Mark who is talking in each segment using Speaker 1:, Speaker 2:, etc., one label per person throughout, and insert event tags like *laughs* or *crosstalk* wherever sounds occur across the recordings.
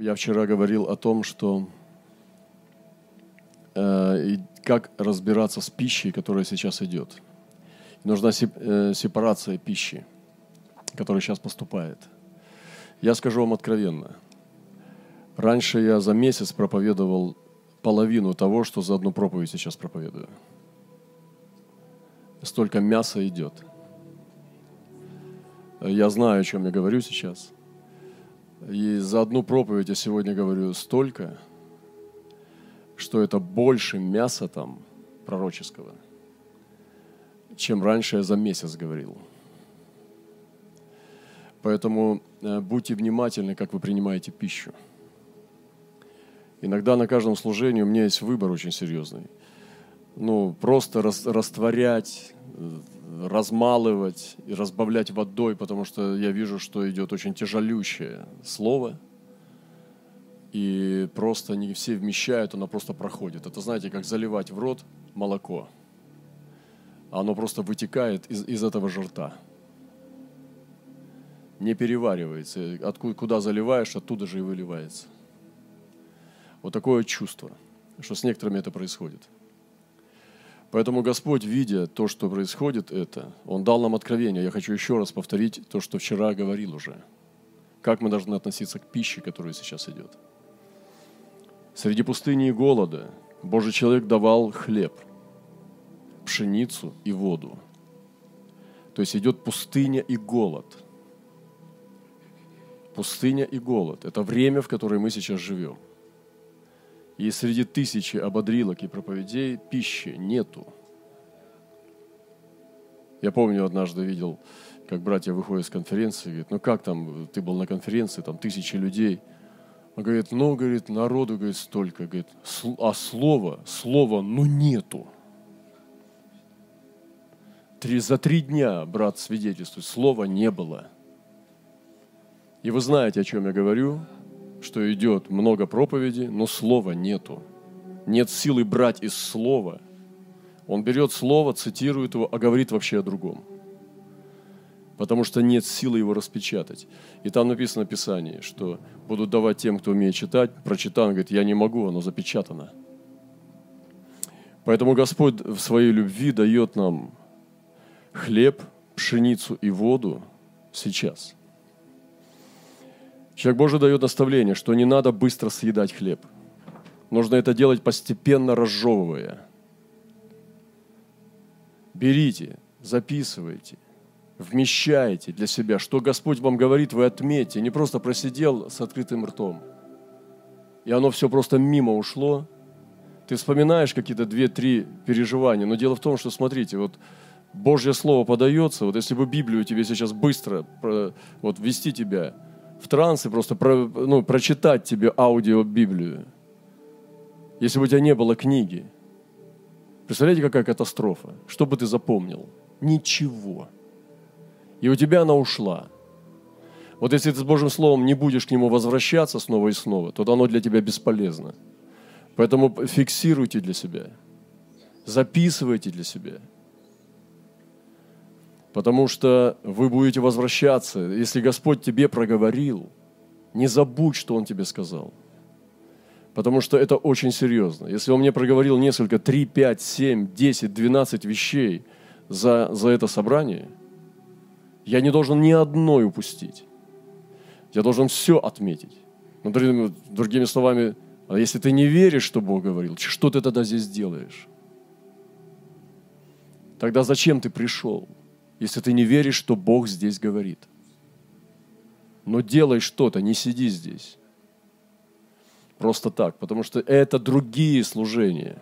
Speaker 1: Я вчера говорил о том, что э, как разбираться с пищей, которая сейчас идет. Нужна э, сепарация пищи, которая сейчас поступает. Я скажу вам откровенно. Раньше я за месяц проповедовал половину того, что за одну проповедь сейчас проповедую. Столько мяса идет. Я знаю, о чем я говорю сейчас – и за одну проповедь я сегодня говорю столько, что это больше мяса там пророческого, чем раньше я за месяц говорил. Поэтому э, будьте внимательны, как вы принимаете пищу. Иногда на каждом служении у меня есть выбор очень серьезный. Ну, просто растворять, размалывать и разбавлять водой, потому что я вижу, что идет очень тяжелющее слово, и просто не все вмещают, оно просто проходит. Это, знаете, как заливать в рот молоко. Оно просто вытекает из, из этого же рта. Не переваривается. Откуда, куда заливаешь, оттуда же и выливается. Вот такое чувство, что с некоторыми это происходит – Поэтому Господь, видя то, что происходит это, Он дал нам откровение. Я хочу еще раз повторить то, что вчера говорил уже. Как мы должны относиться к пище, которая сейчас идет. Среди пустыни и голода Божий человек давал хлеб, пшеницу и воду. То есть идет пустыня и голод. Пустыня и голод – это время, в которое мы сейчас живем. И среди тысячи ободрилок и проповедей пищи нету. Я помню, однажды видел, как братья выходят с конференции, говорит, ну как там, ты был на конференции, там тысячи людей. Он говорит, ну, говорит, народу, говорит, столько, говорит, а слова, слова, ну нету. Три, за три дня, брат свидетельствует, слова не было. И вы знаете, о чем я говорю, что идет много проповеди, но слова нету. Нет силы брать из слова. Он берет слово, цитирует его, а говорит вообще о другом. Потому что нет силы его распечатать. И там написано в Писании, что будут давать тем, кто умеет читать. Прочитан, говорит, я не могу, оно запечатано. Поэтому Господь в своей любви дает нам хлеб, пшеницу и воду сейчас – Человек Божий дает наставление, что не надо быстро съедать хлеб. Нужно это делать постепенно разжевывая. Берите, записывайте, вмещайте для себя, что Господь вам говорит, вы отметьте. Не просто просидел с открытым ртом, и оно все просто мимо ушло. Ты вспоминаешь какие-то две-три переживания, но дело в том, что, смотрите, вот Божье Слово подается, вот если бы Библию тебе сейчас быстро вот, ввести тебя – в транс и просто про, ну, прочитать тебе аудио Библию, если бы у тебя не было книги. Представляете, какая катастрофа? Что бы ты запомнил? Ничего. И у тебя она ушла. Вот если ты с Божьим Словом не будешь к нему возвращаться снова и снова, то оно для тебя бесполезно. Поэтому фиксируйте для себя, записывайте для себя – Потому что вы будете возвращаться. Если Господь тебе проговорил, не забудь, что Он тебе сказал. Потому что это очень серьезно. Если Он мне проговорил несколько, 3, 5, 7, 10, 12 вещей за, за это собрание, я не должен ни одной упустить. Я должен все отметить. Но, другими, другими словами, а если ты не веришь, что Бог говорил, что ты тогда здесь делаешь? Тогда зачем ты пришел? Если ты не веришь, что Бог здесь говорит. Но делай что-то, не сиди здесь. Просто так, потому что это другие служения.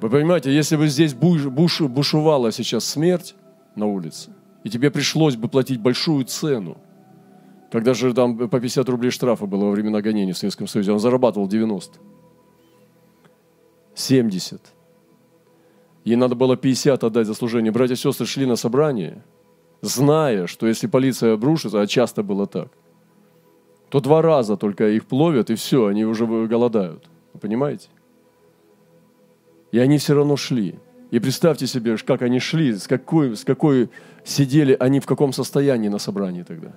Speaker 1: Вы понимаете, если бы здесь буш, буш, бушевала сейчас смерть на улице, и тебе пришлось бы платить большую цену, когда же там по 50 рублей штрафа было во времена гонений в Советском Союзе, он зарабатывал 90. 70. Ей надо было 50 отдать за служение. Братья и сестры шли на собрание, зная, что если полиция обрушится, а часто было так, то два раза только их пловят, и все, они уже голодают. Вы понимаете? И они все равно шли. И представьте себе, как они шли, с какой, с какой сидели они, в каком состоянии на собрании тогда.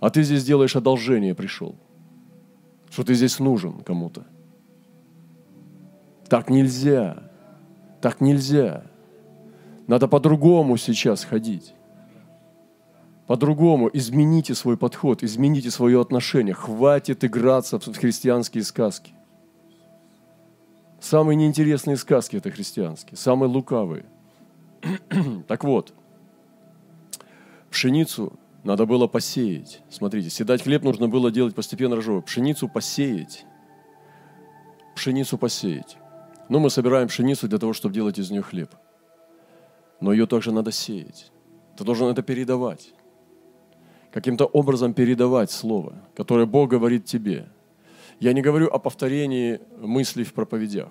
Speaker 1: А ты здесь делаешь одолжение, пришел. Что ты здесь нужен кому-то. Так нельзя. Так нельзя. Надо по-другому сейчас ходить. По-другому измените свой подход, измените свое отношение. Хватит играться в христианские сказки. Самые неинтересные сказки это христианские, самые лукавые. *clears throat* так вот, пшеницу надо было посеять. Смотрите, седать хлеб нужно было делать постепенно рожовой. Пшеницу посеять. Пшеницу посеять. Ну, мы собираем пшеницу для того, чтобы делать из нее хлеб. Но ее также надо сеять. Ты должен это передавать. Каким-то образом передавать слово, которое Бог говорит тебе. Я не говорю о повторении мыслей в проповедях.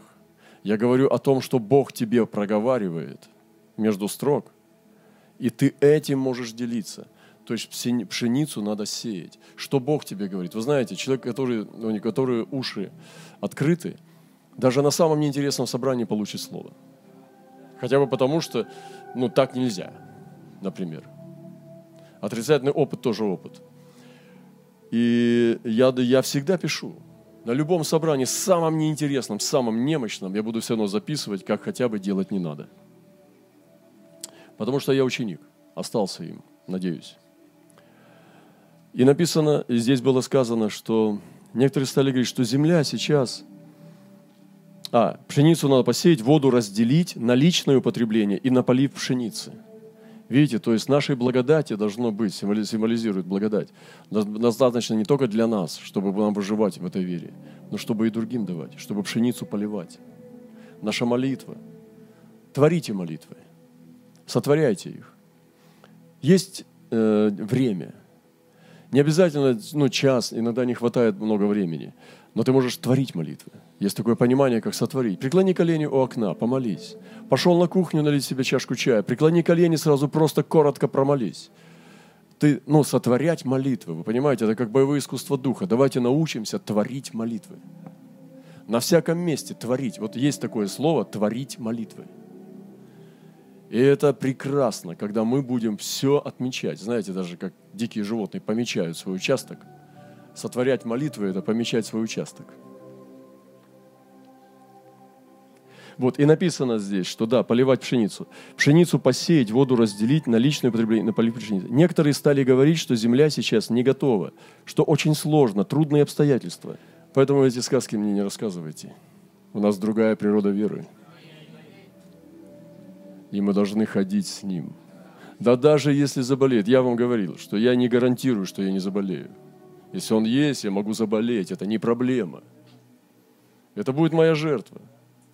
Speaker 1: Я говорю о том, что Бог тебе проговаривает между строк, и ты этим можешь делиться. То есть пшеницу надо сеять. Что Бог тебе говорит? Вы знаете, человек, который, у которого уши открыты, даже на самом неинтересном собрании получит слово. Хотя бы потому, что ну, так нельзя, например. Отрицательный опыт тоже опыт. И я, я всегда пишу. На любом собрании, самом неинтересном, самом немощном, я буду все равно записывать, как хотя бы делать не надо. Потому что я ученик, остался им, надеюсь. И написано, здесь было сказано, что некоторые стали говорить, что земля сейчас, а, пшеницу надо посеять, воду разделить на личное употребление и на полив пшеницы – Видите, то есть нашей благодати должно быть, символизирует благодать. Достаточно не только для нас, чтобы нам выживать в этой вере, но чтобы и другим давать, чтобы пшеницу поливать. Наша молитва. Творите молитвы. Сотворяйте их. Есть э, время. Не обязательно ну, час, иногда не хватает много времени. Но ты можешь творить молитвы. Есть такое понимание, как сотворить. Преклони колени у окна, помолись. Пошел на кухню налить себе чашку чая. Преклони колени, сразу просто коротко промолись. Ты, ну, сотворять молитвы, вы понимаете, это как боевое искусство духа. Давайте научимся творить молитвы. На всяком месте творить. Вот есть такое слово «творить молитвы». И это прекрасно, когда мы будем все отмечать. Знаете, даже как дикие животные помечают свой участок. Сотворять молитвы – это помечать свой участок – Вот, и написано здесь, что да, поливать пшеницу. Пшеницу посеять, воду разделить на личное потребление, на полив пшеницы. Некоторые стали говорить, что земля сейчас не готова, что очень сложно, трудные обстоятельства. Поэтому эти сказки мне не рассказывайте. У нас другая природа веры. И мы должны ходить с Ним. Да даже если заболеет, я вам говорил, что я не гарантирую, что я не заболею. Если он есть, я могу заболеть, это не проблема. Это будет моя жертва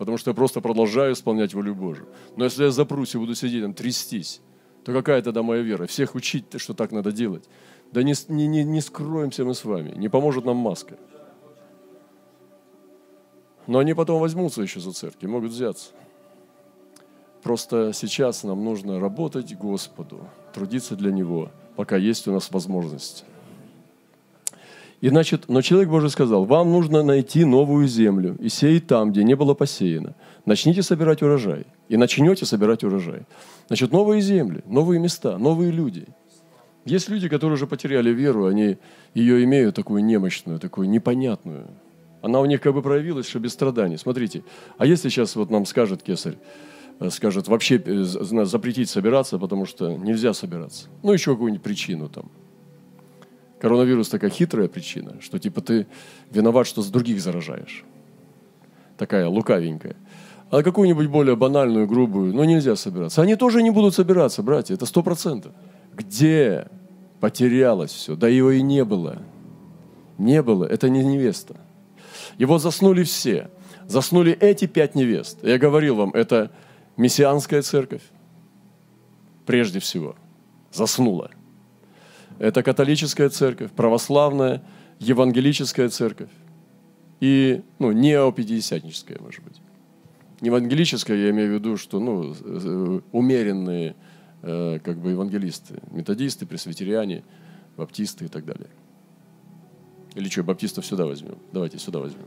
Speaker 1: потому что я просто продолжаю исполнять волю Божию. Но если я запрусь и буду сидеть там, трястись, то какая тогда моя вера? Всех учить, что так надо делать? Да не, не, не, не скроемся мы с вами, не поможет нам маска. Но они потом возьмутся еще за церкви, могут взяться. Просто сейчас нам нужно работать Господу, трудиться для Него, пока есть у нас возможность. И значит, но человек Божий сказал, вам нужно найти новую землю и сеять там, где не было посеяно. Начните собирать урожай. И начнете собирать урожай. Значит, новые земли, новые места, новые люди. Есть люди, которые уже потеряли веру, они ее имеют такую немощную, такую непонятную. Она у них как бы проявилась, что без страданий. Смотрите, а если сейчас вот нам скажет кесарь, э, скажет вообще э, запретить собираться, потому что нельзя собираться. Ну, еще какую-нибудь причину там – Коронавирус такая хитрая причина, что типа ты виноват, что с других заражаешь. Такая лукавенькая. А какую-нибудь более банальную, грубую, ну нельзя собираться. Они тоже не будут собираться, братья, это сто процентов. Где потерялось все? Да его и не было. Не было, это не невеста. Его заснули все. Заснули эти пять невест. Я говорил вам, это мессианская церковь. Прежде всего. Заснула. Это католическая церковь, православная, евангелическая церковь и ну, неопятидесятническая, может быть. Евангелическая, я имею в виду, что ну, э, умеренные э, как бы евангелисты, методисты, пресвитериане, баптисты и так далее. Или что, баптистов сюда возьмем? Давайте сюда возьмем.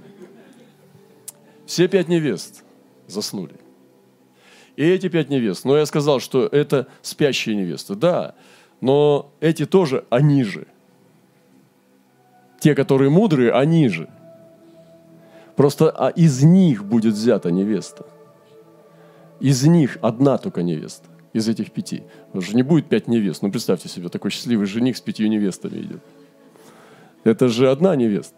Speaker 1: Все пять невест заснули. И эти пять невест, но я сказал, что это спящие невесты. Да, но эти тоже, они же. Те, которые мудрые, они же. Просто а из них будет взята невеста. Из них одна только невеста, из этих пяти. Уже не будет пять невест. Ну, представьте себе, такой счастливый жених с пятью невестами идет. Это же одна невеста.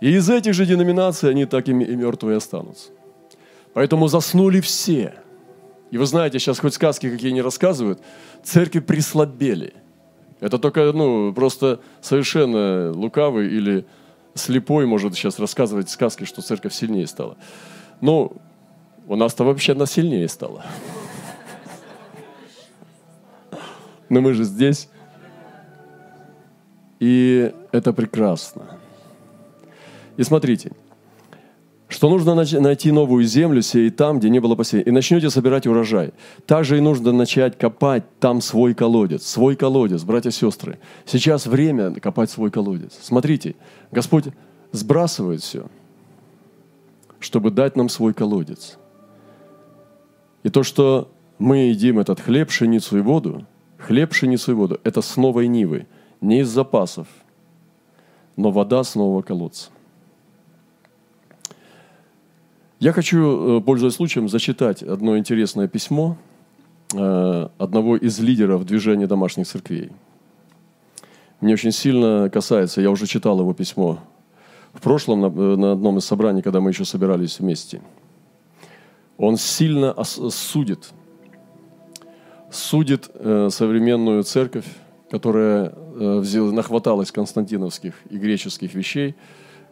Speaker 1: И из этих же деноминаций они так и мертвые останутся. Поэтому заснули все. И вы знаете, сейчас хоть сказки какие не рассказывают, церкви прислабели. Это только, ну, просто совершенно лукавый или слепой может сейчас рассказывать сказки, что церковь сильнее стала. Но у нас-то вообще она сильнее стала. Но мы же здесь. И это прекрасно. И смотрите, что нужно найти новую землю, сеять там, где не было посеяно, и начнете собирать урожай. Также и нужно начать копать там свой колодец. Свой колодец, братья и сестры. Сейчас время копать свой колодец. Смотрите, Господь сбрасывает все, чтобы дать нам свой колодец. И то, что мы едим этот хлеб, пшеницу и воду, хлеб, пшеницу и воду, это с новой нивы, не из запасов, но вода с нового колодца. Я хочу, э, пользуясь случаем, зачитать одно интересное письмо э, одного из лидеров движения домашних церквей. Мне очень сильно касается, я уже читал его письмо в прошлом на, э, одном из собраний, когда мы еще собирались вместе. Он сильно судит, судит современную церковь, которая нахваталась константиновских и греческих вещей,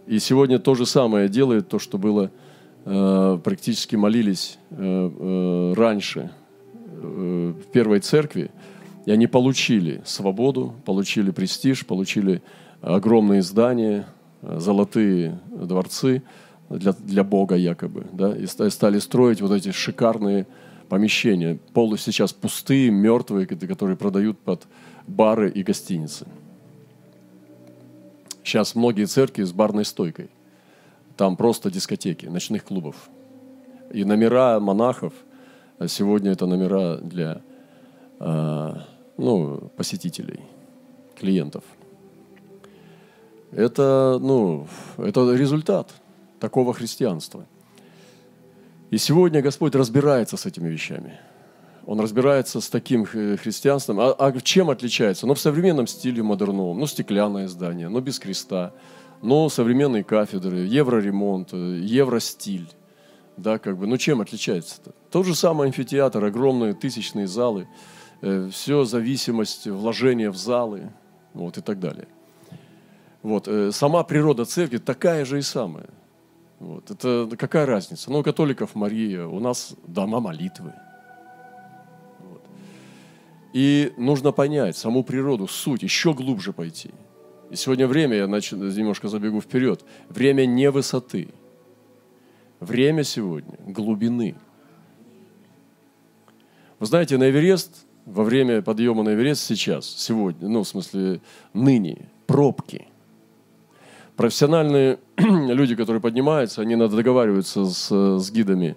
Speaker 1: и сегодня то же самое делает, то, что было практически молились э, э, раньше в первой церкви, и они получили свободу, получили престиж, получили огромные здания, золотые дворцы для, для Бога якобы, да, и стали строить вот эти шикарные помещения, полностью сейчас пустые, мертвые, которые продают под бары и гостиницы. Сейчас многие церкви с барной стойкой – там просто дискотеки, ночных клубов. И номера монахов, а сегодня это номера для а, ну, посетителей, клиентов. Это, ну, это результат такого христианства. И сегодня Господь разбирается с этими вещами. Он разбирается с таким христианством. А, а чем отличается? Ну, в современном стиле модерновом. Ну, стеклянное здание, но без креста но современные кафедры, евроремонт, евростиль. Да, как бы, ну чем отличается-то? Тот же самый амфитеатр, огромные тысячные залы, э, все зависимость вложения в залы, вот и так далее. Вот, э, сама природа церкви такая же и самая. Вот, это какая разница? Ну, у католиков Мария, у нас дома молитвы. Вот. И нужно понять саму природу, суть, еще глубже пойти – сегодня время, я нач... немножко забегу вперед, время не высоты. Время сегодня глубины. Вы знаете, на Эверест, во время подъема на Эверест сейчас, сегодня, ну, в смысле, ныне, пробки. Профессиональные *clears throat* люди, которые поднимаются, они надо договариваются с, с гидами,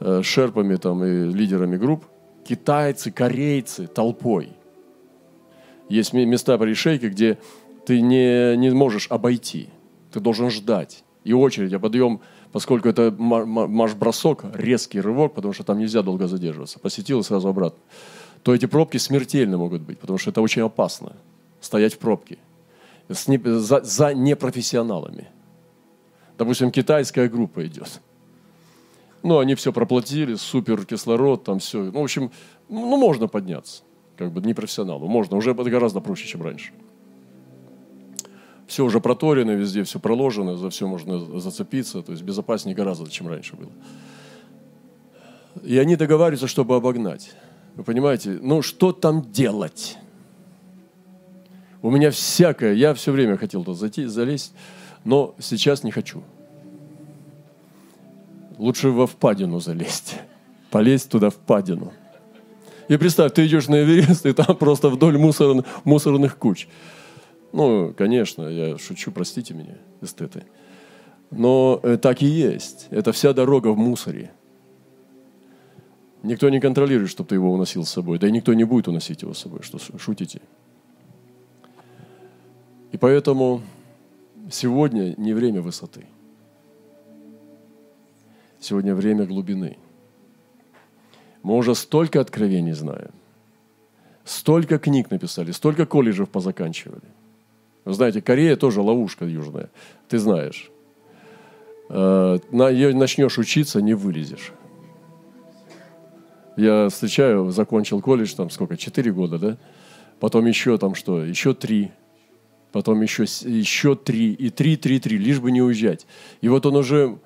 Speaker 1: э, шерпами там, и лидерами групп. Китайцы, корейцы толпой. Есть места при шейке, где ты не, не можешь обойти. Ты должен ждать. И очередь, а подъем, поскольку это марш-бросок, резкий рывок, потому что там нельзя долго задерживаться. Посетил и сразу обратно. То эти пробки смертельны могут быть, потому что это очень опасно. Стоять в пробке. С не, за, за непрофессионалами. Допустим, китайская группа идет. Ну, они все проплатили, супер кислород, там все. Ну, в общем, ну, можно подняться. Как бы непрофессионалу. Можно, уже гораздо проще, чем раньше все уже проторено, везде все проложено, за все можно зацепиться, то есть безопаснее гораздо, чем раньше было. И они договариваются, чтобы обогнать. Вы понимаете, ну что там делать? У меня всякое, я все время хотел туда зайти, залезть, но сейчас не хочу. Лучше во впадину залезть, полезть туда впадину. И представь, ты идешь на Эверест, и там *laughs* просто вдоль мусорных, мусорных куч. Ну, конечно, я шучу, простите меня, эстеты. Но э, так и есть. Это вся дорога в мусоре. Никто не контролирует, чтобы ты его уносил с собой. Да и никто не будет уносить его с собой. Что шутите? И поэтому сегодня не время высоты. Сегодня время глубины. Мы уже столько откровений знаем, столько книг написали, столько колледжев позаканчивали. Знаете, Корея тоже ловушка южная, ты знаешь. Э, на ее начнешь учиться, не вылезешь. Я встречаю, закончил колледж, там сколько, четыре года, да? Потом еще там что, еще три. Потом еще, еще три. И три, три, три, лишь бы не уезжать. И вот он уже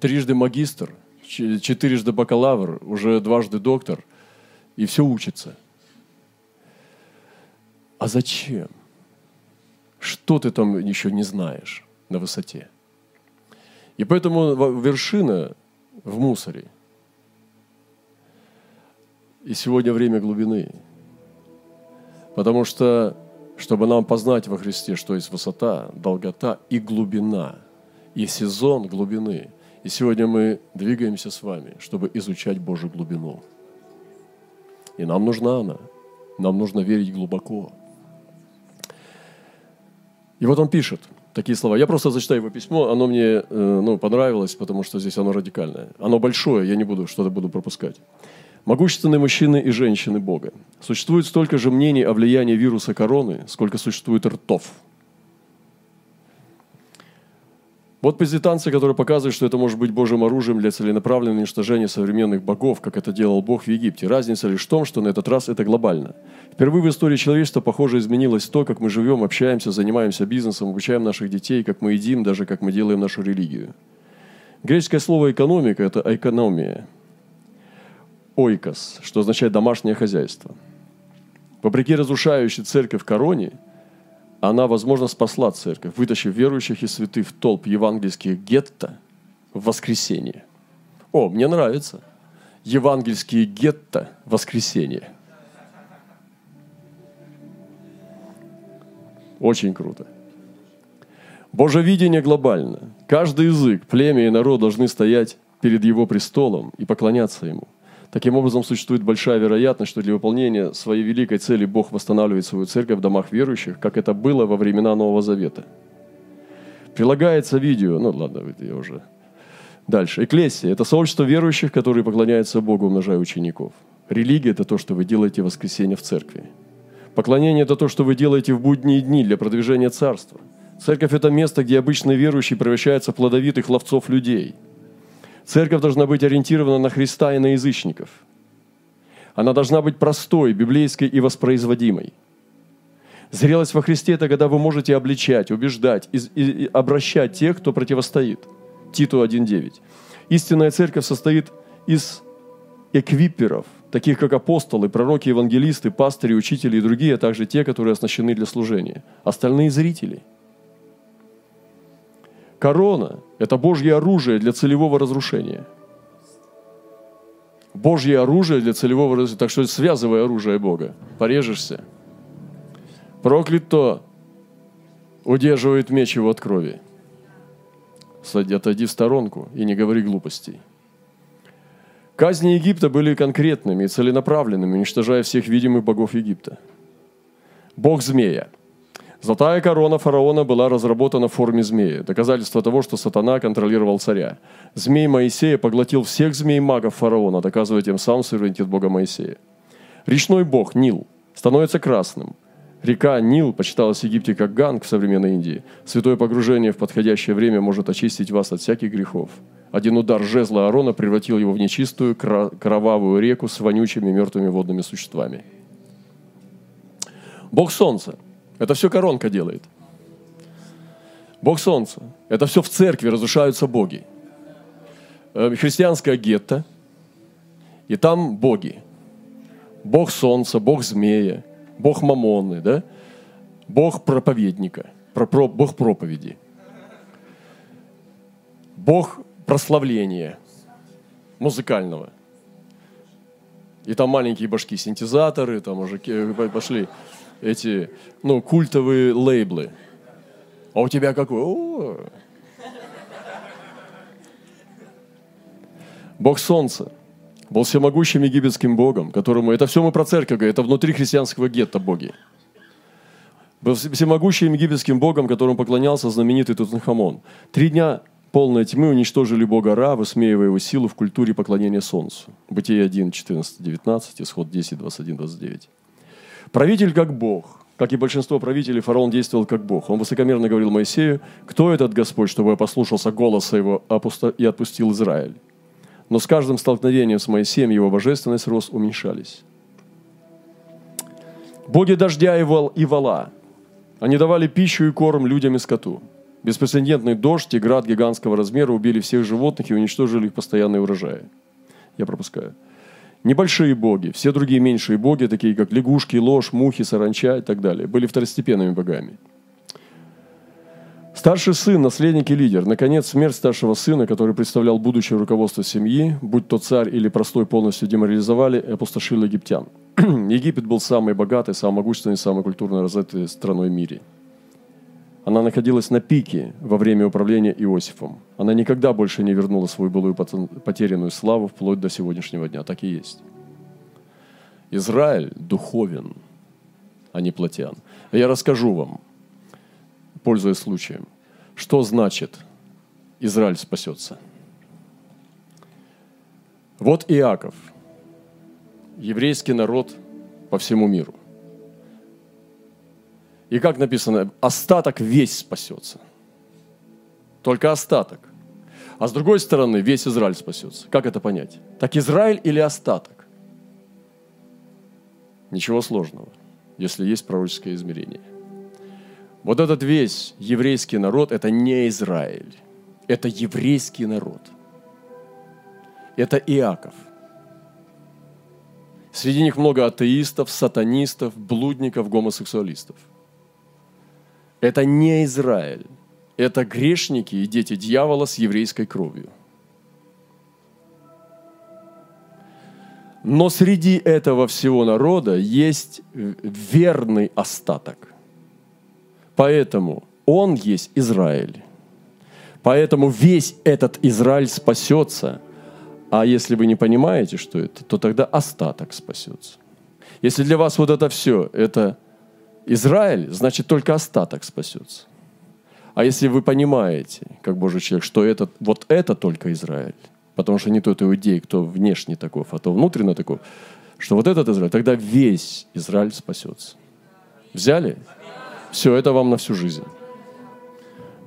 Speaker 1: трижды магистр, четырежды бакалавр, уже дважды доктор. И все учится. А зачем? Что ты там еще не знаешь на высоте? И поэтому вершина в мусоре – и сегодня время глубины. Потому что, чтобы нам познать во Христе, что есть высота, долгота и глубина, и сезон глубины. И сегодня мы двигаемся с вами, чтобы изучать Божью глубину. И нам нужна она. Нам нужно верить глубоко. И вот он пишет такие слова. Я просто зачитаю его письмо. Оно мне э, ну, понравилось, потому что здесь оно радикальное. Оно большое, я не буду что-то буду пропускать. Могущественные мужчины и женщины Бога. Существует столько же мнений о влиянии вируса короны, сколько существует ртов. Вот позитанция, которая показывает, что это может быть Божьим оружием для целенаправленного уничтожения современных богов, как это делал Бог в Египте. Разница лишь в том, что на этот раз это глобально. Впервые в истории человечества, похоже, изменилось то, как мы живем, общаемся, занимаемся бизнесом, обучаем наших детей, как мы едим, даже как мы делаем нашу религию. Греческое слово «экономика» – это «экономия», ойкос, что означает домашнее хозяйство. Вопреки разрушающей церковь короне, она, возможно, спасла церковь, вытащив верующих и святых в толп евангельских гетто в воскресенье. О, мне нравится. Евангельские гетто в воскресенье. Очень круто. Божье видение глобально. Каждый язык, племя и народ должны стоять перед его престолом и поклоняться ему – Таким образом, существует большая вероятность, что для выполнения своей великой цели Бог восстанавливает свою церковь в домах верующих, как это было во времена Нового Завета. Прилагается видео, ну ладно, я уже... Дальше. Эклесия – это сообщество верующих, которые поклоняются Богу, умножая учеников. Религия – это то, что вы делаете в воскресенье в церкви. Поклонение – это то, что вы делаете в будние дни для продвижения царства. Церковь – это место, где обычные верующие превращаются в плодовитых ловцов людей – Церковь должна быть ориентирована на Христа и на язычников. Она должна быть простой, библейской и воспроизводимой. Зрелость во Христе – это когда вы можете обличать, убеждать и, и, обращать тех, кто противостоит. Титу 1.9. Истинная церковь состоит из эквиперов, таких как апостолы, пророки, евангелисты, пастыри, учители и другие, а также те, которые оснащены для служения. Остальные – зрители – Корона – это Божье оружие для целевого разрушения. Божье оружие для целевого разрушения. Так что связывай оружие Бога. Порежешься. Проклят то, удерживает меч его от крови. Отойди в сторонку и не говори глупостей. Казни Египта были конкретными и целенаправленными, уничтожая всех видимых богов Египта. Бог змея – Золотая корона фараона была разработана в форме змеи, доказательство того, что сатана контролировал царя. Змей Моисея поглотил всех змей-магов фараона, доказывая тем самым суверенитет бога Моисея. Речной бог Нил становится красным. Река Нил почиталась в Египте как Ганг в современной Индии. Святое погружение в подходящее время может очистить вас от всяких грехов. Один удар жезла Аарона превратил его в нечистую, кровавую реку с вонючими мертвыми водными существами. Бог Солнца – это все коронка делает. Бог Солнца. Это все в церкви разрушаются боги. Э, христианское гетто. И там боги. Бог Солнца, Бог Змея, Бог Мамоны, да? Бог проповедника, Бог проповеди. Бог прославления музыкального. И там маленькие башки синтезаторы, там уже пошли эти, ну, культовые лейблы. А у тебя какой? Бог Солнца был всемогущим египетским богом, которому... Это все мы про церковь это внутри христианского гетто боги. был всемогущим египетским богом, которому поклонялся знаменитый Тутанхамон. Три дня полной тьмы уничтожили бога Ра, высмеивая его силу в культуре поклонения солнцу. Бытие 1, 14, 19, исход 10, 21, 29. Правитель как бог. Как и большинство правителей, фараон действовал как бог. Он высокомерно говорил Моисею, кто этот Господь, чтобы я послушался голоса его и отпустил Израиль. Но с каждым столкновением с Моисеем его божественность рос уменьшались. Боги дождя и, вол, и вала. Они давали пищу и корм людям и скоту. Беспрецедентный дождь и град гигантского размера убили всех животных и уничтожили их постоянные урожаи. Я пропускаю. Небольшие боги, все другие меньшие боги, такие как лягушки, ложь, мухи, саранча и так далее, были второстепенными богами. Старший сын, наследник и лидер. Наконец, смерть старшего сына, который представлял будущее руководство семьи, будь то царь или простой, полностью деморализовали и опустошили египтян. *clears throat* Египет был самой богатой, самой могущественной, самой культурно развитой страной в мире – она находилась на пике во время управления Иосифом. Она никогда больше не вернула свою былую потерянную славу вплоть до сегодняшнего дня. Так и есть. Израиль духовен, а не плотян. Я расскажу вам, пользуясь случаем, что значит Израиль спасется. Вот Иаков, еврейский народ по всему миру. И как написано, остаток весь спасется. Только остаток. А с другой стороны, весь Израиль спасется. Как это понять? Так Израиль или остаток? Ничего сложного, если есть пророческое измерение. Вот этот весь еврейский народ – это не Израиль. Это еврейский народ. Это Иаков. Среди них много атеистов, сатанистов, блудников, гомосексуалистов – это не Израиль. Это грешники и дети дьявола с еврейской кровью. Но среди этого всего народа есть верный остаток. Поэтому он есть Израиль. Поэтому весь этот Израиль спасется. А если вы не понимаете, что это, то тогда остаток спасется. Если для вас вот это все, это Израиль, значит только остаток спасется. А если вы понимаете, как Божий человек, что это, вот это только Израиль, потому что не тот иудей, кто внешне таков, а то внутренне таков, что вот этот Израиль, тогда весь Израиль спасется. Взяли? Все, это вам на всю жизнь.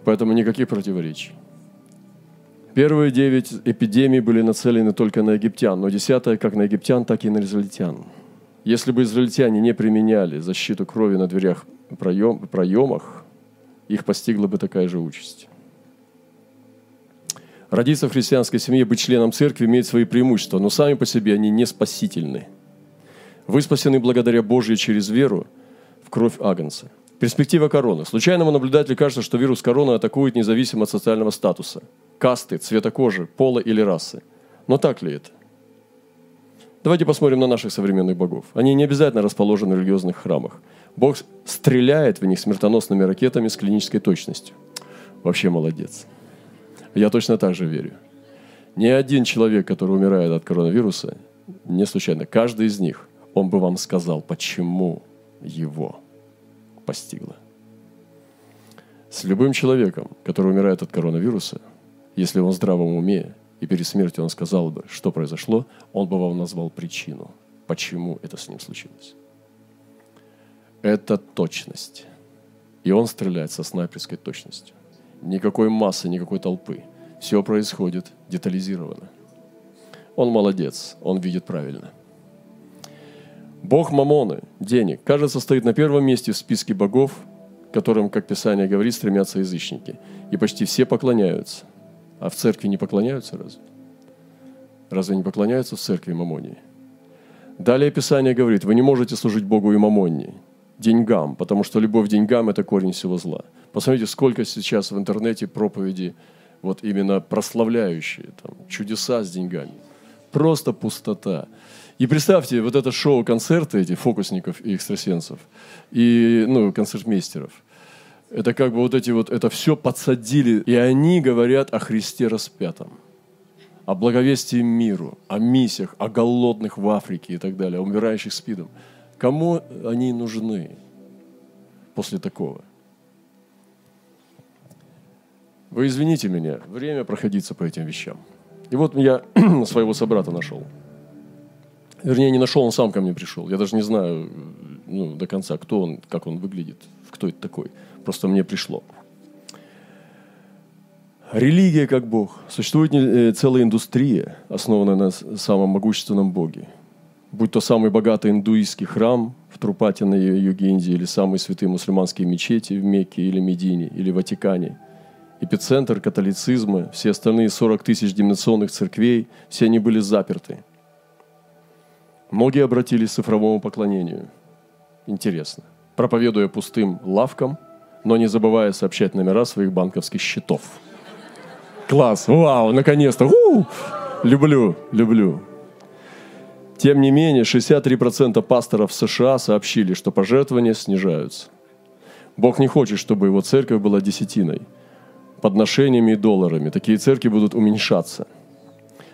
Speaker 1: Поэтому никаких противоречий. Первые девять эпидемий были нацелены только на египтян, но десятая как на египтян, так и на израильтян. Если бы израильтяне не применяли защиту крови на дверях проем, проемах, их постигла бы такая же участь. Родиться в христианской семье, быть членом церкви имеет свои преимущества, но сами по себе они не спасительны. Вы спасены благодаря Божьей через веру в кровь Агнца. Перспектива короны. Случайному наблюдателю кажется, что вирус короны атакует независимо от социального статуса, касты, цвета кожи, пола или расы. Но так ли это? Давайте посмотрим на наших современных богов. Они не обязательно расположены в религиозных храмах. Бог стреляет в них смертоносными ракетами с клинической точностью. Вообще молодец. Я точно так же верю. Ни один человек, который умирает от коронавируса, не случайно. Каждый из них, он бы вам сказал, почему его постигло. С любым человеком, который умирает от коронавируса, если он в здравом уме, и перед смертью он сказал бы, что произошло, он бы вам назвал причину, почему это с ним случилось. Это точность. И он стреляет со снайперской точностью. Никакой массы, никакой толпы. Все происходит детализированно. Он молодец, он видит правильно. Бог Мамоны, денег, кажется, стоит на первом месте в списке богов, которым, как Писание говорит, стремятся язычники. И почти все поклоняются. А в церкви не поклоняются разве? Разве не поклоняются в церкви Мамонии? Далее Писание говорит, вы не можете служить Богу и Мамонии, деньгам, потому что любовь к деньгам – это корень всего зла. Посмотрите, сколько сейчас в интернете проповеди вот именно прославляющие там, чудеса с деньгами. Просто пустота. И представьте, вот это шоу-концерты эти фокусников и экстрасенсов, и ну, концертмейстеров – это как бы вот эти вот, это все подсадили, и они говорят о Христе распятом, о благовестии миру, о миссиях, о голодных в Африке и так далее, о умирающих спидом. Кому они нужны? после такого. Вы извините меня, время проходиться по этим вещам. И вот я *clears throat* своего собрата нашел. Вернее, не нашел, он сам ко мне пришел. Я даже не знаю ну, до конца, кто он, как он выглядит, кто это такой. Просто мне пришло. Религия как Бог. Существует э, целая индустрия, основанная на самом могущественном Боге. Будь то самый богатый индуистский храм в Трупате на Югенде, или самые святые мусульманские мечети в Мекке или Медине, или Ватикане, эпицентр католицизма, все остальные 40 тысяч демонационных церквей, все они были заперты. Многие обратились к цифровому поклонению. Интересно. Проповедуя пустым лавкам, но не забывая сообщать номера своих банковских счетов – Класс, вау, наконец-то. У-у-у. Люблю, люблю. Тем не менее, 63% пасторов США сообщили, что пожертвования снижаются. Бог не хочет, чтобы его церковь была десятиной, подношениями и долларами. Такие церкви будут уменьшаться.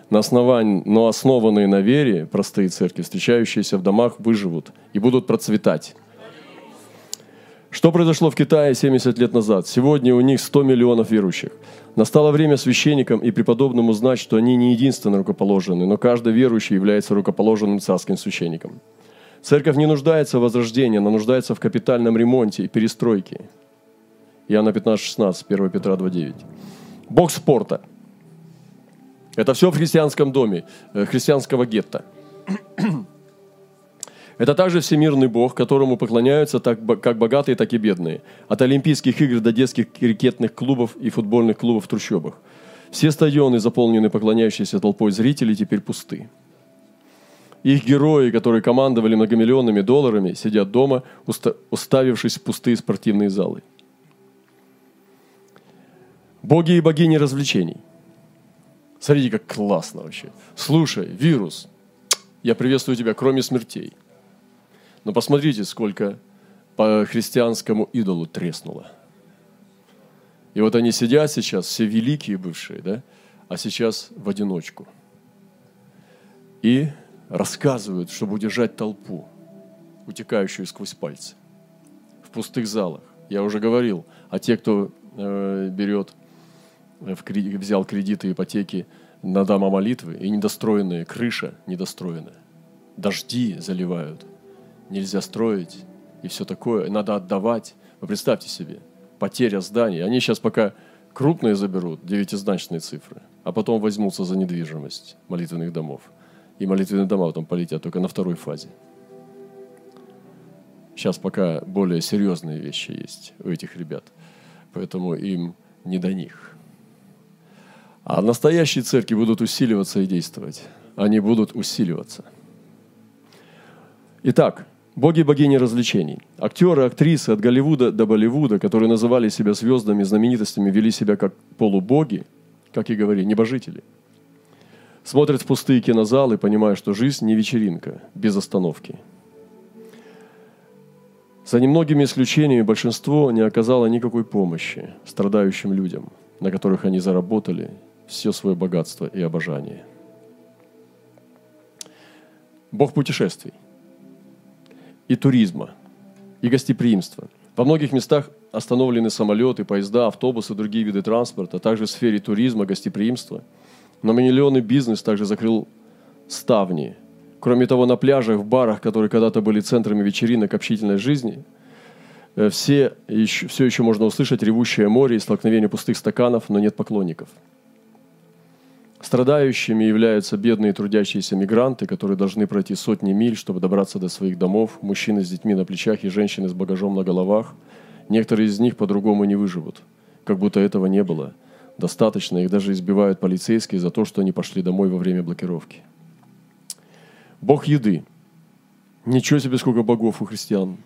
Speaker 1: На основании, но основанные на вере простые церкви, встречающиеся в домах, выживут и будут процветать. Что произошло в Китае 70 лет назад? Сегодня у них 100 миллионов верующих. Настало время священникам и преподобным узнать, что они не единственно рукоположены, но каждый верующий является рукоположенным царским священником. Церковь не нуждается в возрождении, она нуждается в капитальном ремонте и перестройке. Иоанна 15,16, 1 Петра 2,9. Бог спорта. Это все в христианском доме, э, христианского гетто. Это также всемирный Бог, которому поклоняются так, как богатые, так и бедные. От Олимпийских игр до детских крикетных клубов и футбольных клубов в трущобах. Все стадионы, заполненные поклоняющейся толпой зрителей, теперь пусты. Их герои, которые командовали многомиллионными долларами, сидят дома, уставившись в пустые спортивные залы. Боги и богини развлечений. Смотрите, как классно вообще. Слушай, вирус, я приветствую тебя, кроме смертей – но посмотрите, сколько по христианскому идолу треснуло. И вот они сидят сейчас, все великие бывшие, да, а сейчас в одиночку. И рассказывают, чтобы удержать толпу, утекающую сквозь пальцы, в пустых залах. Я уже говорил, а те, кто э, берет, э, взял кредиты, ипотеки на дома молитвы, и недостроенные, крыша недостроенная, дожди заливают – нельзя строить и все такое, надо отдавать. Вы представьте себе, потеря зданий. Они сейчас пока крупные заберут, девятизначные цифры, а потом возьмутся за недвижимость молитвенных домов. И молитвенные дома потом полетят только на второй фазе. Сейчас пока более серьезные вещи есть у этих ребят, поэтому им не до них. А настоящие церкви будут усиливаться и действовать. Они будут усиливаться. Итак, Боги и богини развлечений. Актеры, актрисы от Голливуда до Болливуда, которые называли себя звездами, знаменитостями, вели себя как полубоги, как и говорили, небожители. Смотрят в пустые кинозалы, понимая, что жизнь не вечеринка, без остановки. За немногими исключениями большинство не оказало никакой помощи страдающим людям, на которых они заработали все свое богатство и обожание. Бог путешествий – и туризма, и гостеприимства. Во многих местах остановлены самолеты, поезда, автобусы, другие виды транспорта, а также в сфере туризма, гостеприимства. Но миллионный бизнес также закрыл ставни. Кроме того, на пляжах, в барах, которые когда-то были центрами вечеринок общительной жизни, э, все еще, все еще можно услышать ревущее море и столкновение пустых стаканов, но нет поклонников – Страдающими являются бедные трудящиеся мигранты, которые должны пройти сотни миль, чтобы добраться до своих домов, мужчины с детьми на плечах и женщины с багажом на головах. Некоторые из них по-другому не выживут, как будто этого не было. Достаточно, их даже избивают полицейские за то, что они пошли домой во время блокировки. Бог еды. Ничего себе, сколько богов у христиан.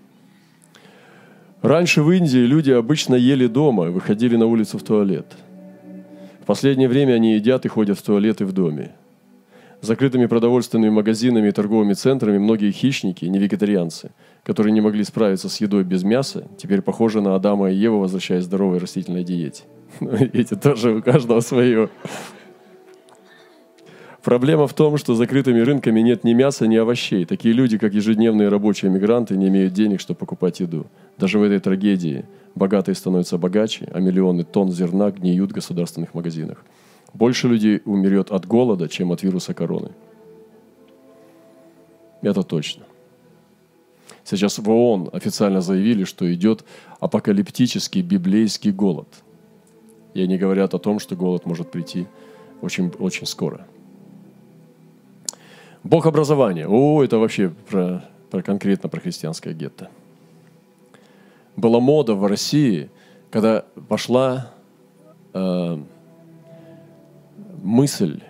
Speaker 1: Раньше в Индии люди обычно ели дома и выходили на улицу в туалет – в последнее время они едят и ходят в туалеты в доме. Закрытыми продовольственными магазинами и торговыми центрами многие хищники, не вегетарианцы, которые не могли справиться с едой без мяса, теперь похожи на Адама и Еву, возвращаясь к здоровой растительной диете. *laughs* Эти тоже у каждого свое. Проблема в том, что закрытыми рынками нет ни мяса, ни овощей. Такие люди, как ежедневные рабочие мигранты, не имеют денег, чтобы покупать еду. Даже в этой трагедии богатые становятся богаче, а миллионы тонн зерна гниют в государственных магазинах. Больше людей умерет от голода, чем от вируса короны. Это точно. Сейчас в ООН официально заявили, что идет апокалиптический библейский голод. И они говорят о том, что голод может прийти очень, очень скоро. Бог образования. О, это вообще про, про конкретно про христианское гетто. Была мода в России, когда пошла э, мысль,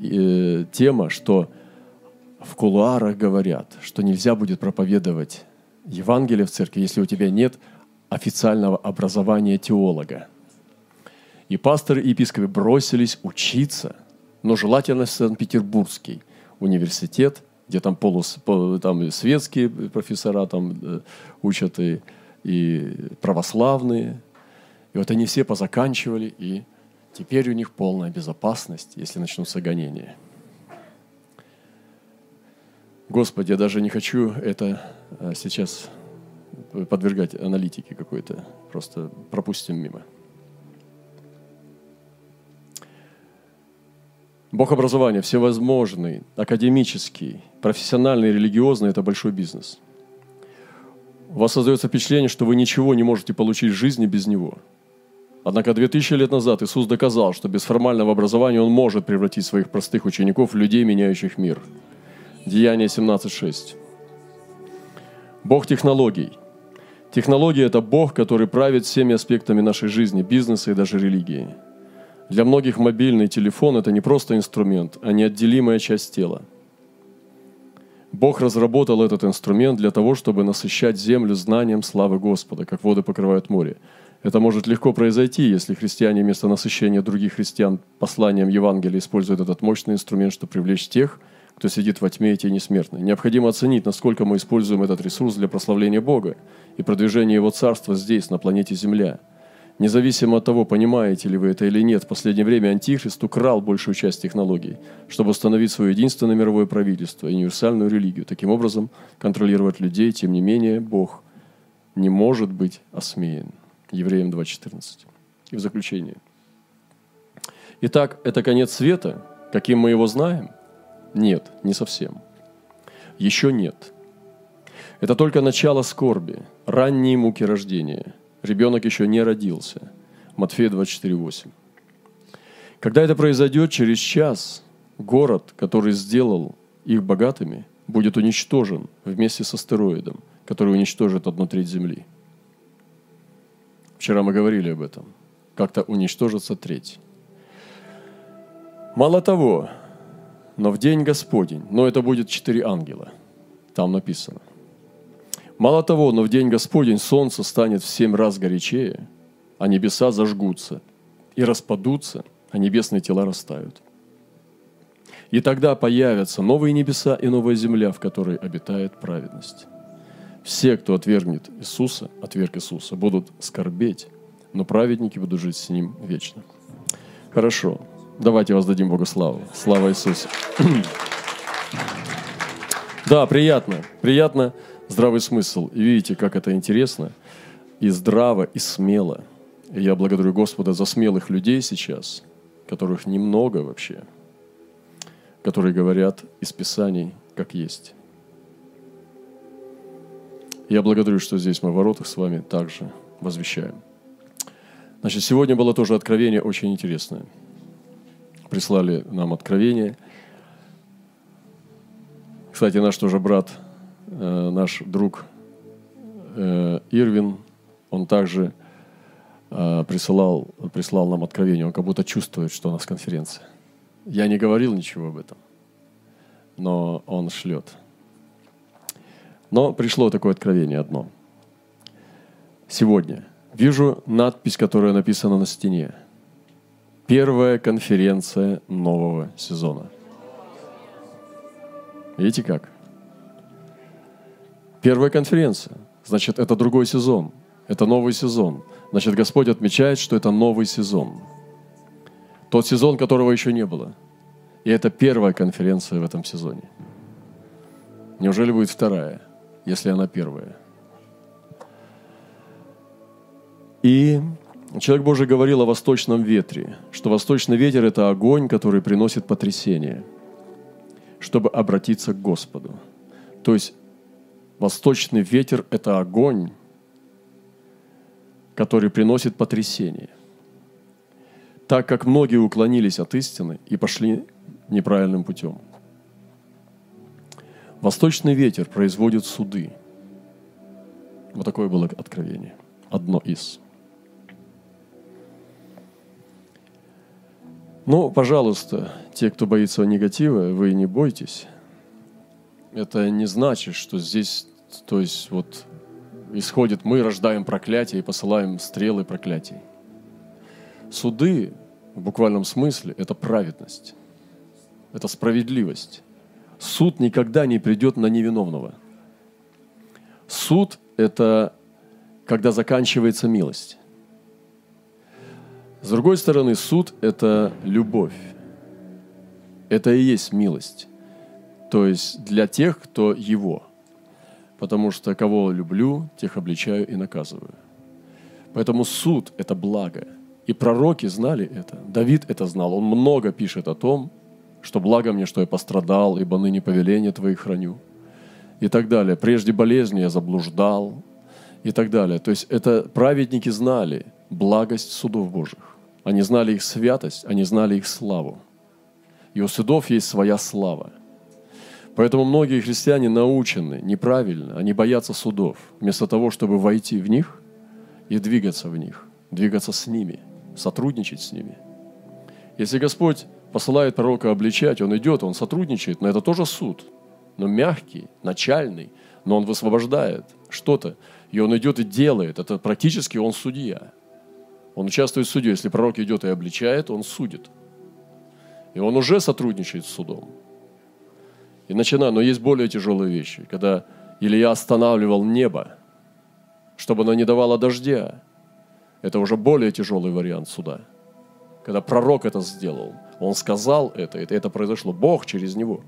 Speaker 1: э, тема, что в кулуарах говорят, что нельзя будет проповедовать Евангелие в церкви, если у тебя нет официального образования теолога. И пасторы и епископы бросились учиться, но желательно Санкт-Петербургский – университет, где там, полус, там светские профессора там э, учат и, и православные. И вот они все позаканчивали, и теперь у них полная безопасность, если начнутся гонения. Господи, я даже не хочу это э, сейчас подвергать аналитике какой-то. Просто пропустим мимо. Бог образования всевозможный, академический, профессиональный, религиозный – это большой бизнес. У вас создается впечатление, что вы ничего не можете получить в жизни без него. Однако 2000 лет назад Иисус доказал, что без формального образования Он может превратить своих простых учеников в людей, меняющих мир. Деяние 17.6. Бог технологий. Технология – это Бог, который правит всеми аспектами нашей жизни, бизнеса и даже религии – для многих мобильный телефон – это не просто инструмент, а неотделимая часть тела. Бог разработал этот инструмент для того, чтобы насыщать землю знанием славы Господа, как воды покрывают море. Это может легко произойти, если христиане вместо насыщения других христиан посланием Евангелия используют этот мощный инструмент, чтобы привлечь тех, кто сидит во тьме и тени смертной. Необходимо оценить, насколько мы используем этот ресурс для прославления Бога и продвижения Его Царства здесь, на планете Земля – Независимо от того, понимаете ли вы это или нет, в последнее время Антихрист украл большую часть технологий, чтобы установить свое единственное мировое правительство, универсальную религию. Таким образом, контролировать людей, тем не менее, Бог не может быть осмеян. Евреям 2.14. И в заключение. Итак, это конец света, каким мы его знаем? Нет, не совсем. Еще нет. Это только начало скорби, ранние муки рождения – Ребенок еще не родился. Матфея 24:8. Когда это произойдет, через час город, который сделал их богатыми, будет уничтожен вместе с астероидом, который уничтожит одну треть Земли. Вчера мы говорили об этом. Как-то уничтожится треть. Мало того, но в день Господень, но это будет четыре ангела, там написано – Мало того, но в день Господень солнце станет в семь раз горячее, а небеса зажгутся и распадутся, а небесные тела растают. И тогда появятся новые небеса и новая земля, в которой обитает праведность. Все, кто отвергнет Иисуса, отверг Иисуса, будут скорбеть, но праведники будут жить с Ним вечно. Хорошо, давайте воздадим Богу славу. Слава Иисусу. *clears throat* Да, приятно, приятно здравый смысл. И видите, как это интересно, и здраво, и смело. И я благодарю Господа за смелых людей сейчас, которых немного вообще, которые говорят из Писаний, как есть. Я благодарю, что здесь мы в воротах с вами также возвещаем. Значит, сегодня было тоже откровение очень интересное. Прислали нам откровение. Кстати, наш тоже брат Э, наш друг э, Ирвин, он также э, присылал, прислал нам откровение. Он как будто чувствует, что у нас конференция. Я не говорил ничего об этом, но он шлет. Но пришло такое откровение одно. Сегодня вижу надпись, которая написана на стене. Первая конференция нового сезона. Видите как? Первая конференция. Значит, это другой сезон. Это новый сезон. Значит, Господь отмечает, что это новый сезон. Тот сезон, которого еще не было. И это первая конференция в этом сезоне. Неужели будет вторая, если она первая? И человек Божий говорил о восточном ветре, что восточный ветер – это огонь, который приносит потрясение, чтобы обратиться к Господу. То есть восточный ветер – это огонь, который приносит потрясение. Так как многие уклонились от истины и пошли неправильным путем. Восточный ветер производит суды. Вот такое было откровение. Одно из. Но, пожалуйста, те, кто боится негатива, вы не бойтесь. Это не значит, что здесь, то есть вот исходит, мы рождаем проклятие и посылаем стрелы проклятий. Суды в буквальном смысле – это праведность, это справедливость. Суд никогда не придет на невиновного. Суд – это когда заканчивается милость. С другой стороны, суд – это любовь. Это и есть милость. То есть для тех, кто его. Потому что кого люблю, тех обличаю и наказываю. Поэтому суд – это благо. И пророки знали это. Давид это знал. Он много пишет о том, что благо мне, что я пострадал, ибо ныне повеление Твои храню. И так далее. Прежде болезни я заблуждал. И так далее. То есть это праведники знали благость судов Божьих. Они знали их святость, они знали их славу. И у судов есть своя слава. Поэтому многие христиане научены неправильно, они боятся судов, вместо того, чтобы войти в них и двигаться в них, двигаться с ними, сотрудничать с ними. Если Господь посылает пророка обличать, он идет, он сотрудничает, но это тоже суд. Но мягкий, начальный, но он высвобождает что-то. И он идет и делает. Это практически он судья. Он участвует в суде. Если пророк идет и обличает, он судит. И он уже сотрудничает с судом. И начиная, но есть более тяжелые вещи, когда Илья останавливал небо, чтобы оно не давало дождя. Это уже более тяжелый вариант суда. Когда пророк это сделал – он сказал это, это, это произошло. Бог через него.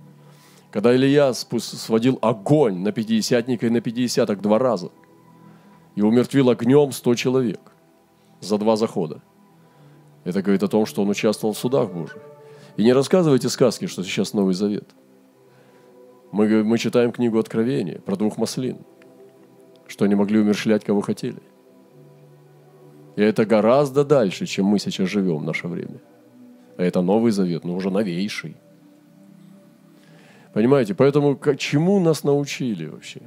Speaker 1: Когда Илья сводил огонь на пятидесятника и на пятидесяток два раза и умертвил огнем сто человек за два захода. Это говорит о том, что он участвовал в судах Божьих. И не рассказывайте сказки, что сейчас Новый Завет. Мы, мы читаем книгу Откровения про двух маслин, что они могли умершлять, кого хотели. И это гораздо дальше, чем мы сейчас живем в наше время. А это Новый Завет, но уже новейший. Понимаете? Поэтому к чему нас научили вообще?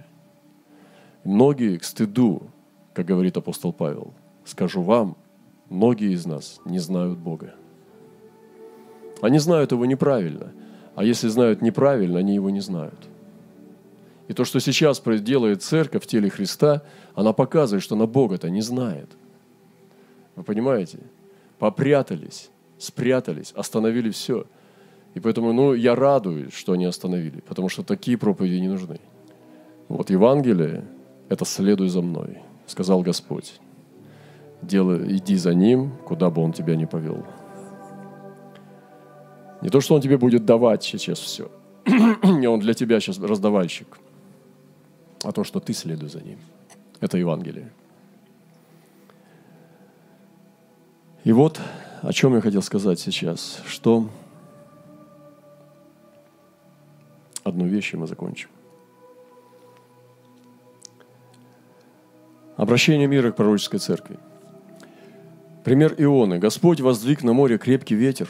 Speaker 1: Многие к стыду, как говорит апостол Павел, скажу вам, многие из нас не знают Бога. Они знают его неправильно. А если знают неправильно, они его не знают. И то, что сейчас делает церковь в теле Христа, она показывает, что она Бога-то не знает. Вы понимаете? Попрятались спрятались, остановили все. И поэтому, ну, я радуюсь, что они остановили, потому что такие проповеди не нужны. Вот Евангелие – это «следуй за мной», сказал Господь. Делай, иди за Ним, куда бы Он тебя ни повел. Не то, что Он тебе будет давать сейчас все, *clears throat* и Он для тебя сейчас раздавальщик, а то, что ты следуй за Ним. Это Евангелие. И вот о чем я хотел сказать сейчас, что одну вещь и мы закончим. Обращение мира к пророческой церкви. Пример Ионы. Господь воздвиг на море крепкий ветер,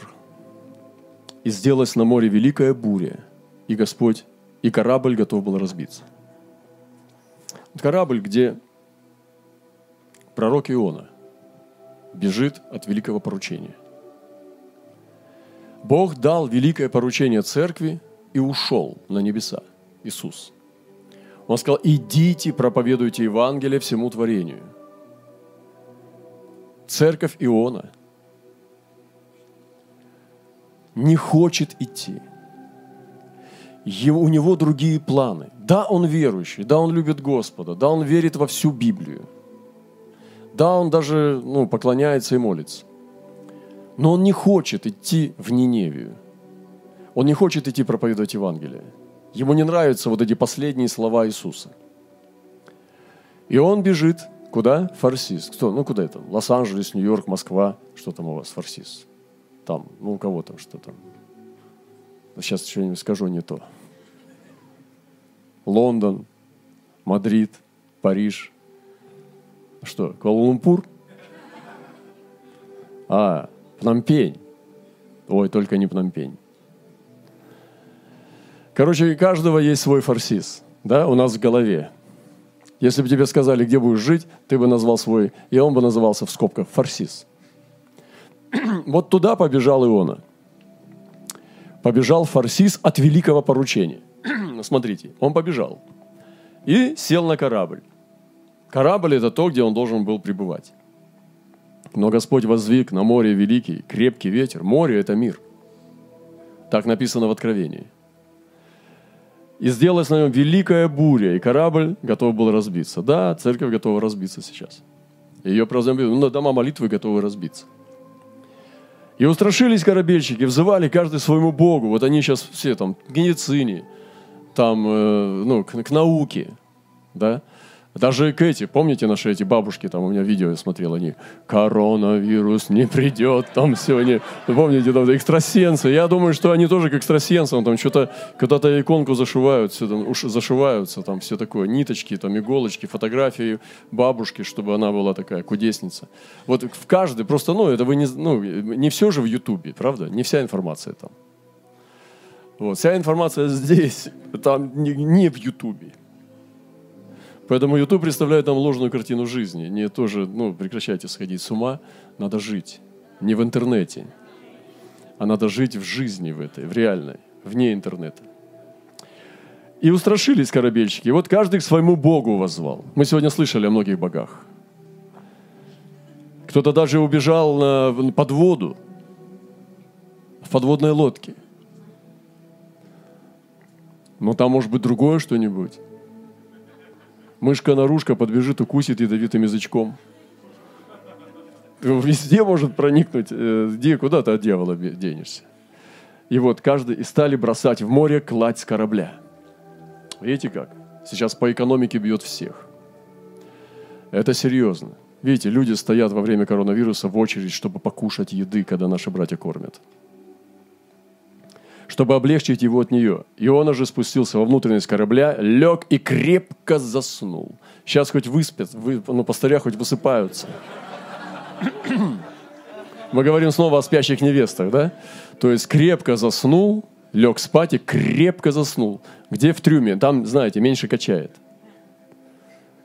Speaker 1: и сделалась на море великая буря, и Господь, и корабль готов был разбиться. Корабль, где пророк Иона бежит от великого поручения. Бог дал великое поручение церкви и ушел на небеса. Иисус. Он сказал, идите, проповедуйте Евангелие всему творению. Церковь Иона не хочет идти. у него другие планы. Да, он верующий, да, он любит Господа, да, он верит во всю Библию – да, он даже ну, поклоняется и молится. Но он не хочет идти в Ниневию. Он не хочет идти проповедовать Евангелие. Ему не нравятся вот эти последние слова Иисуса. И он бежит куда? Фарсис. Кто? Ну, куда это? Лос-Анджелес, Нью-Йорк, Москва. Что там у вас, Фарсис? Там, ну, у кого там, что там? Сейчас что-нибудь скажу не то. Лондон, Мадрид, Париж. Что, Куала-Лумпур? А, Пномпень. Ой, только не Пномпень. Короче, у каждого есть свой фарсис, да, у нас в голове. Если бы тебе сказали, где будешь жить, ты бы назвал свой, и он бы назывался в скобках фарсис. *clears throat* вот туда побежал Иона. Побежал фарсис от великого поручения. *clears throat* Смотрите, он побежал и сел на корабль. Корабль – это то, где он должен был пребывать. Но Господь возвик на море великий, крепкий ветер. Море – это мир. Так написано в Откровении – и сделалась на нем великая буря, и корабль готов был разбиться. Да, церковь готова разбиться сейчас. Ее прозомбили, ну, дома молитвы готовы разбиться. И устрашились корабельщики, взывали каждый своему богу. Вот они сейчас все там к медицине, там, э, ну, к, к науке, да, даже к эти, помните наши эти бабушки, там у меня видео я смотрел, они коронавирус не придет, там сегодня, помните, там экстрасенсы. Я думаю, что они тоже к экстрасенсам, там что-то, куда-то иконку зашивают, все там, уж зашиваются, там все такое, ниточки, там иголочки, фотографии бабушки, чтобы она была такая кудесница. Вот в каждой, просто, ну, это вы не, ну, не все же в Ютубе, правда? Не вся информация там. Вот, вся информация здесь, там не, не в Ютубе. Поэтому YouTube представляет нам ложную картину жизни. Не тоже, ну, прекращайте сходить с ума. Надо жить. Не в интернете, а надо жить в жизни в этой, в реальной, вне интернета. И устрашились корабельщики. Вот каждый к своему Богу возвал. Мы сегодня слышали о многих богах. Кто-то даже убежал на, под воду, в подводной лодке. Но там может быть другое что-нибудь. Мышка-нарушка подбежит, укусит ядовитым язычком. Везде может проникнуть. Э, где, куда ты от дьявола денешься? И вот каждый и стали бросать в море кладь с корабля. Видите как? Сейчас по экономике бьет всех. Это серьезно. Видите, люди стоят во время коронавируса в очередь, чтобы покушать еды, когда наши братья кормят чтобы облегчить его от нее. Иона же спустился во внутренность корабля, лег и крепко заснул. Сейчас хоть выспят, вы, ну, пастыря хоть высыпаются. Мы говорим снова о спящих невестах, да? То есть крепко заснул, лег спать и крепко заснул. Где в трюме? Там, знаете, меньше качает.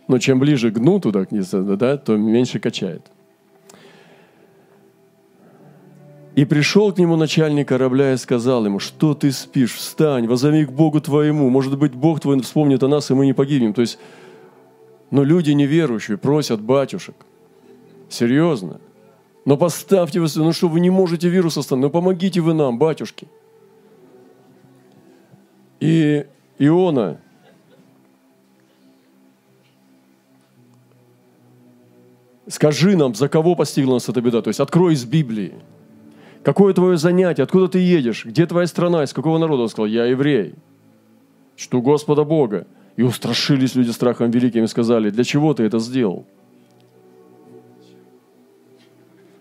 Speaker 1: Но чем ближе к дну туда, да, то меньше качает. И пришел к нему начальник корабля и сказал ему, что ты спишь, встань, возови к Богу твоему, может быть, Бог твой вспомнит о нас, и мы не погибнем. То есть, но люди неверующие просят батюшек. Серьезно. Но поставьте вы, ну что, вы не можете вирус остановить, ну помогите вы нам, батюшки. И Иона, скажи нам, за кого постигла нас эта беда. То есть открой из Библии. Какое твое занятие? Откуда ты едешь? Где твоя страна? Из какого народа? Он сказал, я еврей. Что Господа Бога. И устрашились люди страхом великим и сказали, для чего ты это сделал?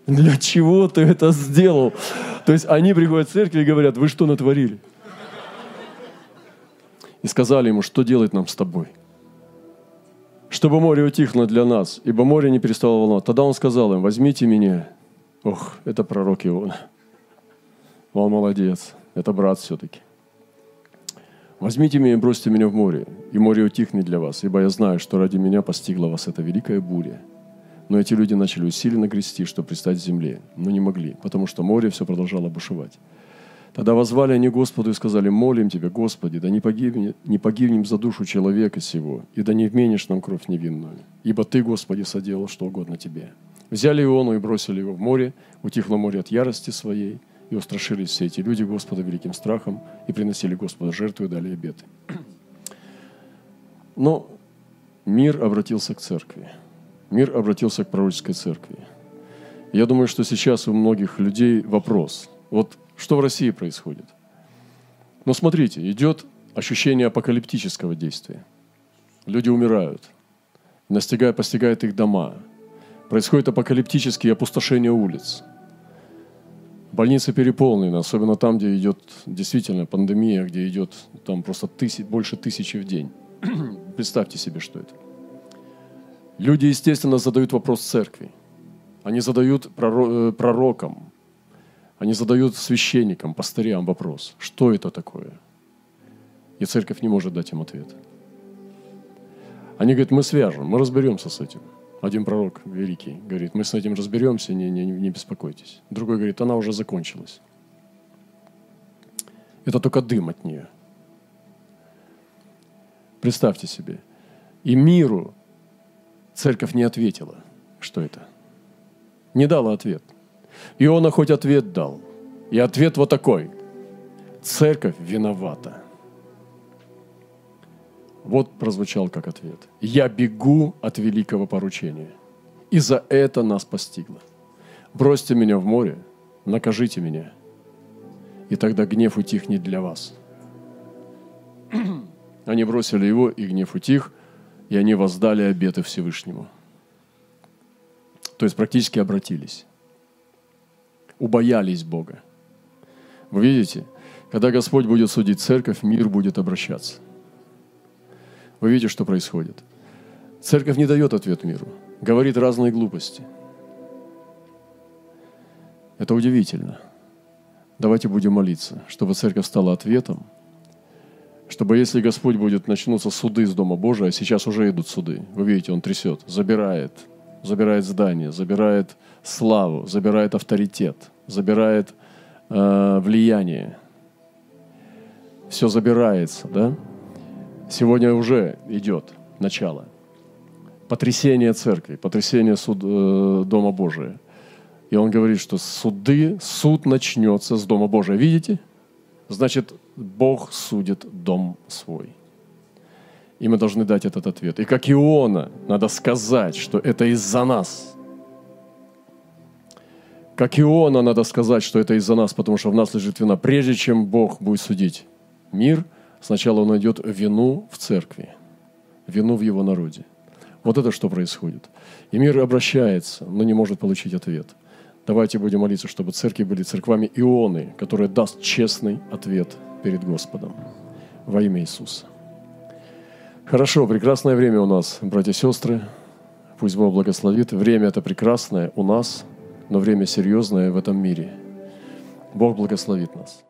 Speaker 1: Для чего ты это сделал? То есть они приходят в церковь и говорят, вы что натворили? И сказали ему, что делать нам с тобой? Чтобы море утихло для нас, ибо море не перестало волновать. Тогда он сказал им, возьмите меня. Ох, это пророк Иона. Он молодец. Это брат все-таки. Возьмите меня и бросьте меня в море, и море утихнет для вас, ибо я знаю, что ради меня постигла вас эта великая буря. Но эти люди начали усиленно грести, чтобы пристать к земле, но не могли, потому что море все продолжало бушевать. Тогда возвали они Господу и сказали, молим Тебя, Господи, да не погибнем, не погибнем за душу человека сего, и да не вменишь нам кровь невинную, ибо Ты, Господи, соделал что угодно Тебе. Взяли Иону и бросили его в море, утихло море от ярости своей – и устрашились все эти люди Господа великим страхом и приносили Господа жертву и дали обеты. Но мир обратился к церкви. Мир обратился к пророческой церкви. Я думаю, что сейчас у многих людей вопрос. Вот что в России происходит? Но смотрите, идет ощущение апокалиптического действия. Люди умирают, настигает, постигает их дома. Происходит апокалиптические опустошения улиц. Больницы переполнены, особенно там, где идет действительно пандемия, где идет там просто тысяч, больше тысячи в день. *clears throat* Представьте себе, что это. Люди, естественно, задают вопрос церкви. Они задают э, пророкам, они задают священникам, пастырям вопрос, что это такое? И церковь не может дать им ответ. Они говорят, мы свяжем, мы разберемся с этим. Один пророк великий говорит, мы с этим разберемся, не, не, не беспокойтесь. Другой говорит, она уже закончилась. Это только дым от нее. Представьте себе. И миру церковь не ответила, что это. Не дала ответ. Иона хоть ответ дал. И ответ вот такой. Церковь виновата. Вот прозвучал как ответ. Я бегу от великого поручения. И за это нас постигло. Бросьте меня в море, накажите меня. И тогда гнев утихнет для вас. *clears throat* Они бросили его, и гнев утих, и они воздали обеты Всевышнему. То есть практически обратились. Убоялись Бога. Вы видите, когда Господь будет судить церковь, мир будет обращаться. Вы видите, что происходит. Церковь не дает ответ миру, говорит разные глупости. Это удивительно. Давайте будем молиться, чтобы церковь стала ответом, чтобы если Господь будет, начнутся суды из Дома Божия, а сейчас уже идут суды, вы видите, Он трясет, забирает, забирает здание, забирает славу, забирает авторитет, забирает э, влияние. Все забирается, да? Сегодня уже идет начало. Потрясение церкви, потрясение суд, э, Дома Божия. И он говорит, что суды, суд начнется с Дома Божия. Видите? Значит, Бог судит дом свой. И мы должны дать этот ответ. И как Иона, надо сказать, что это из-за нас. Как Иона, надо сказать, что это из-за нас, потому что в нас лежит вина. Прежде чем Бог будет судить мир – Сначала он найдет вину в церкви, вину в его народе. Вот это что происходит. И мир обращается, но не может получить ответ. Давайте будем молиться, чтобы церкви были церквами Ионы, которые даст честный ответ перед Господом. Во имя Иисуса. Хорошо, прекрасное время у нас, братья и сестры. Пусть Бог благословит. Время это прекрасное у нас, но время серьезное в этом мире. Бог благословит нас.